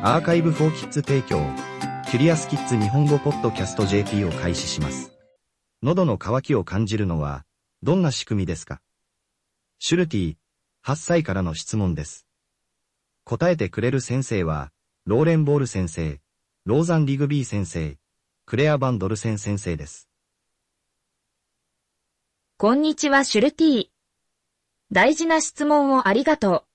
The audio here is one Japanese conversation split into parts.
アーカイブフォーキッズ提供、キュリアスキッズ日本語ポッドキャスト JP を開始します。喉の渇きを感じるのは、どんな仕組みですか？シュルティ、8歳からの質問です。答えてくれる先生は、ローレン・ボール先生、ローザン・リグビー先生、クレア・バンドルセン先生です。こんにちは、シュルティ。大事な質問をありがとう。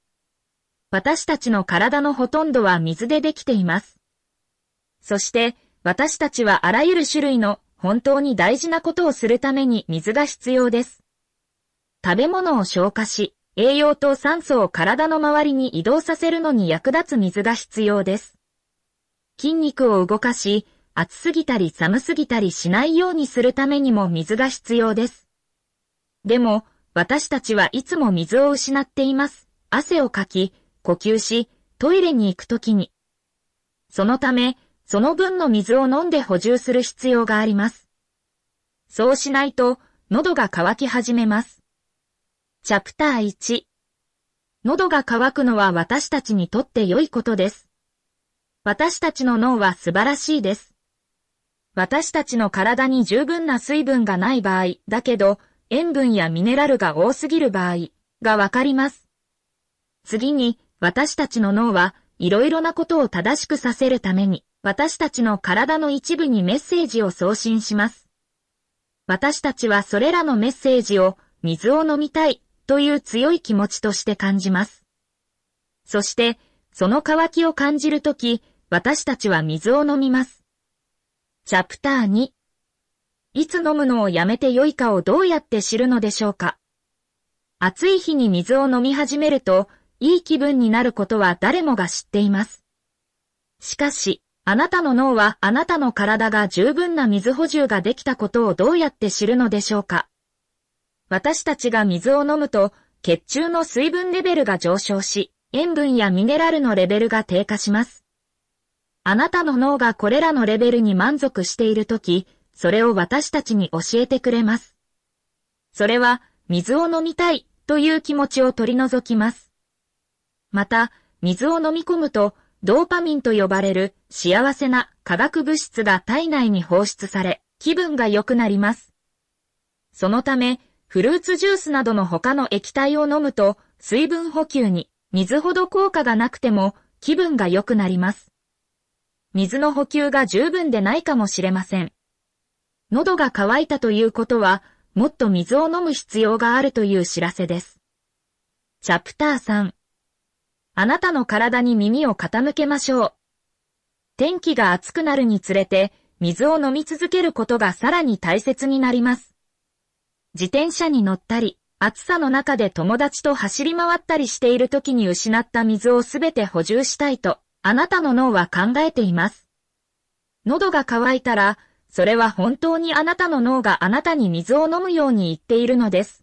私たちの体のほとんどは水でできています。そして、私たちはあらゆる種類の本当に大事なことをするために水が必要です。食べ物を消化し、栄養と酸素を体の周りに移動させるのに役立つ水が必要です。筋肉を動かし、暑すぎたり寒すぎたりしないようにするためにも水が必要です。でも、私たちはいつも水を失っています。汗をかき、呼吸し、トイレに行くときに。そのため、その分の水を飲んで補充する必要があります。そうしないと、喉が渇き始めます。チャプター1喉が渇くのは私たちにとって良いことです。私たちの脳は素晴らしいです。私たちの体に十分な水分がない場合、だけど、塩分やミネラルが多すぎる場合がわかります。次に、私たちの脳はいろいろなことを正しくさせるために、私たちの体の一部にメッセージを送信します。私たちはそれらのメッセージを水を飲みたいという強い気持ちとして感じます。そして、その渇きを感じるとき、私たちは水を飲みます。チャプター2いつ飲むのをやめてよいかをどうやって知るのでしょうか暑い日に水を飲み始めると、いい気分になることは誰もが知っています。しかし、あなたの脳はあなたの体が十分な水補充ができたことをどうやって知るのでしょうか？私たちが水を飲むと、血中の水分レベルが上昇し、塩分やミネラルのレベルが低下します。あなたの脳がこれらのレベルに満足しているとき、それを私たちに教えてくれます。それは、水を飲みたいという気持ちを取り除きます。また、水を飲み込むと、ドーパミンと呼ばれる幸せな化学物質が体内に放出され、気分が良くなります。そのため、フルーツジュースなどの他の液体を飲むと、水分補給に水ほど効果がなくても気分が良くなります。水の補給が十分でないかもしれません。喉が渇いたということは、もっと水を飲む必要があるという知らせです。チャプター3あなたの体に耳を傾けましょう。天気が暑くなるにつれて、水を飲み続けることがさらに大切になります。自転車に乗ったり、暑さの中で友達と走り回ったりしている時に失った水をすべて補充したいと、あなたの脳は考えています。喉が渇いたら、それは本当にあなたの脳があなたに水を飲むように言っているのです。